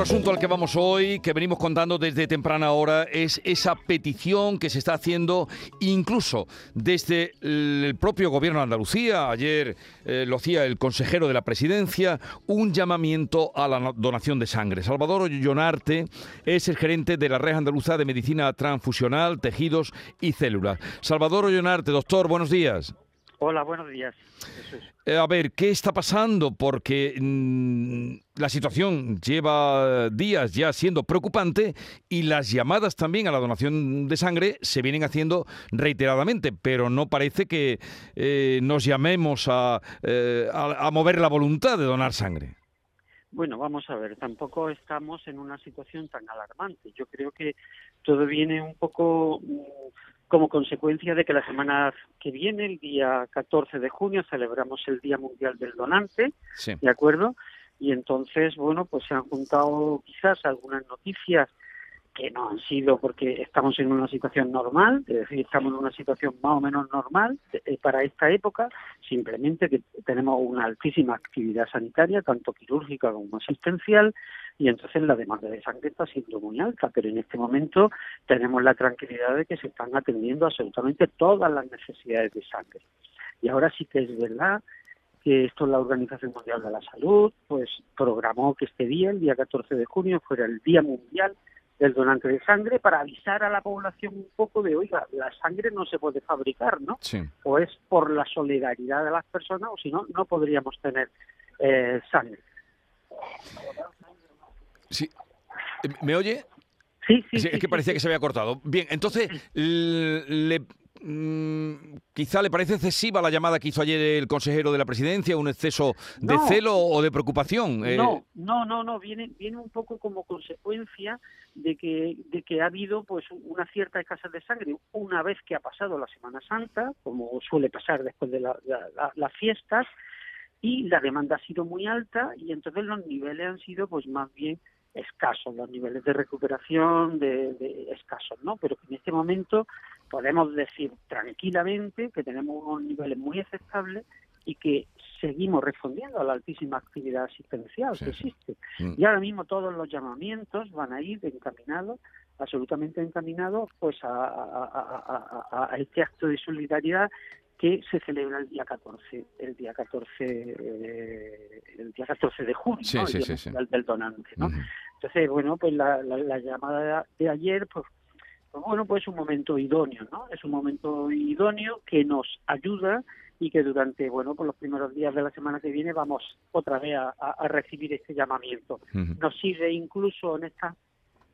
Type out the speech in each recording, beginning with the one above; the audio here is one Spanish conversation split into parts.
otro asunto al que vamos hoy, que venimos contando desde temprana hora, es esa petición que se está haciendo incluso desde el propio gobierno de Andalucía. Ayer eh, lo hacía el consejero de la presidencia, un llamamiento a la donación de sangre. Salvador Ollonarte es el gerente de la Red Andaluza de Medicina Transfusional, Tejidos y Células. Salvador Ollonarte, doctor, buenos días. Hola, buenos días. Eh, a ver, ¿qué está pasando? Porque mm, la situación lleva días ya siendo preocupante y las llamadas también a la donación de sangre se vienen haciendo reiteradamente, pero no parece que eh, nos llamemos eh, a, a mover la voluntad de donar sangre. Bueno, vamos a ver, tampoco estamos en una situación tan alarmante. Yo creo que todo viene un poco mm, como consecuencia de que la semana que viene, el día 14 de junio, celebramos el Día Mundial del Donante, ¿de acuerdo? Y entonces, bueno, pues se han juntado quizás algunas noticias que no han sido porque estamos en una situación normal, es decir, estamos en una situación más o menos normal eh, para esta época, simplemente que tenemos una altísima actividad sanitaria, tanto quirúrgica como asistencial, y entonces la demanda de sangre está siendo muy alta, pero en este momento tenemos la tranquilidad de que se están atendiendo absolutamente todas las necesidades de sangre. Y ahora sí que es verdad que esto la Organización Mundial de la Salud, pues programó que este día, el día 14 de junio, fuera el Día Mundial del donante de sangre para avisar a la población un poco de, oiga, la sangre no se puede fabricar, ¿no? Sí. O es por la solidaridad de las personas o si no, no podríamos tener eh, sangre. Sí. ¿Me oye? Sí, sí, es que parecía que se había cortado. Bien, entonces, le, quizá le parece excesiva la llamada que hizo ayer el consejero de la presidencia, un exceso de celo o de preocupación. Eh. No, no, no, no, viene, viene un poco como consecuencia de que, de que ha habido pues una cierta escasez de sangre una vez que ha pasado la Semana Santa, como suele pasar después de las fiestas, y la demanda ha sido muy alta y entonces los niveles han sido pues más bien escasos, los niveles de recuperación de, escasos, ¿no? Pero que en este momento podemos decir tranquilamente que tenemos unos niveles muy aceptables y que seguimos respondiendo a la altísima actividad asistencial que existe. Mm. Y ahora mismo todos los llamamientos van a ir encaminados, absolutamente encaminados, pues a, a este acto de solidaridad que se celebra el día 14, el día 14, eh, el día 14 de junio, el del donante, ¿no? Entonces, bueno, pues la, la, llamada de ayer, pues, pues, bueno, pues es un momento idóneo, ¿no? Es un momento idóneo que nos ayuda y que durante, bueno, pues los primeros días de la semana que viene vamos otra vez a, a recibir este llamamiento. Nos sirve incluso en esta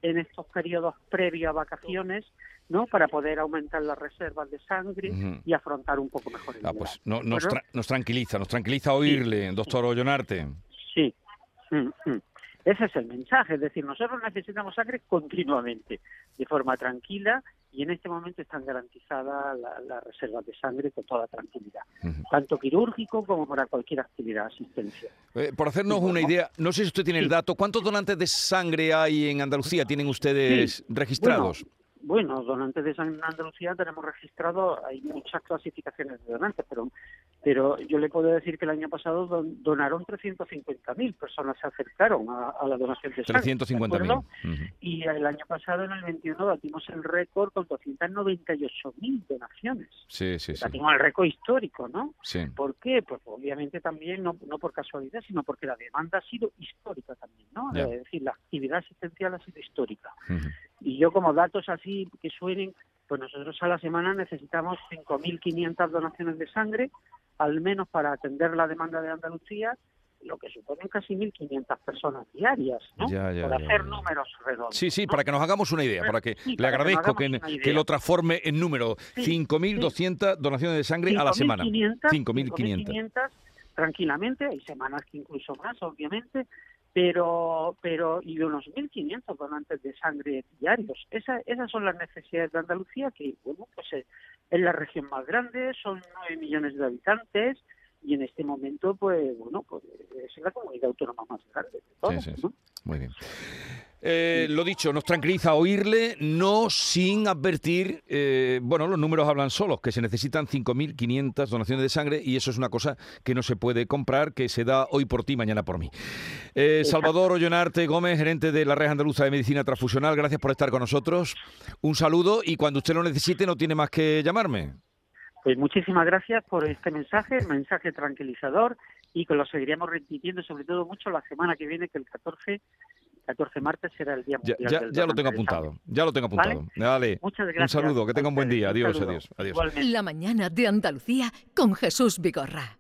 en estos periodos previos a vacaciones, ¿no? Para poder aumentar las reservas de sangre y afrontar un poco mejor el ah, pues no, nos, nos, tranquiliza, nos tranquiliza oírle, doctor Ollonarte. Sí. Mm, mm. Ese es el mensaje, es decir, nosotros necesitamos sangre continuamente, de forma tranquila, y en este momento están garantizadas las reservas de sangre con toda tranquilidad, tanto quirúrgico como para cualquier actividad asistencia. Eh, por hacernos una idea, no sé si usted tiene el dato, ¿cuántos donantes de sangre hay en Andalucía? ¿Tienen ustedes registrados? Bueno, donantes de sangre en Andalucía tenemos registrado, hay muchas clasificaciones de donantes, pero, pero yo le puedo decir que el año pasado donaron 350.000 personas, se acercaron a, la donación de sangre. 350.000. Y el año pasado, en el 21, batimos el récord con 298.000 donaciones. Sí, sí, sí. Batimos el récord histórico, ¿no? Sí. ¿Por qué? Pues obviamente también, no, no por casualidad, sino porque la demanda ha sido histórica también, ¿no? Es decir, la actividad asistencial ha sido histórica. Y yo como datos así que suenen, pues nosotros a la semana necesitamos 5.500 donaciones de sangre, al menos para atender la demanda de Andalucía, lo que suponen casi 1.500 personas diarias, ¿no? para hacer números redondos. Sí, sí, para que nos hagamos una idea, para que le agradezco que, que, lo transforme en número. 5.200 donaciones de sangre a la semana. 5.500 tranquilamente, hay semanas que incluso más, obviamente, pero pero y de unos 1.500 donantes de sangre diarios. Esa, esas son las necesidades de Andalucía, que bueno, pues es, la región más grande, son 9 millones de habitantes y en este momento, pues bueno, pues es la comunidad autónoma más grande de todas, Muy bien. Eh, lo dicho, nos tranquiliza oírle, no sin advertir, eh, bueno, los números hablan solos, que se necesitan 5.500 donaciones de sangre y eso es una cosa que no se puede comprar, que se da hoy por ti, mañana por mí. Eh, Salvador Ollonarte Gómez, gerente de la Red Andaluza de Medicina Transfusional, gracias por estar con nosotros. Un saludo y cuando usted lo necesite no tiene más que llamarme. Pues muchísimas gracias por este mensaje, mensaje tranquilizador y que lo seguiríamos repitiendo sobre todo mucho la semana que viene, que el 14 14 martes será el día mundial ya, ya, lo tengo apuntado, ya lo tengo apuntado. Dale, Muchas gracias. un saludo, que tenga un buen día. Adiós, adiós, adiós. La mañana de Andalucía con Jesús Vigorra.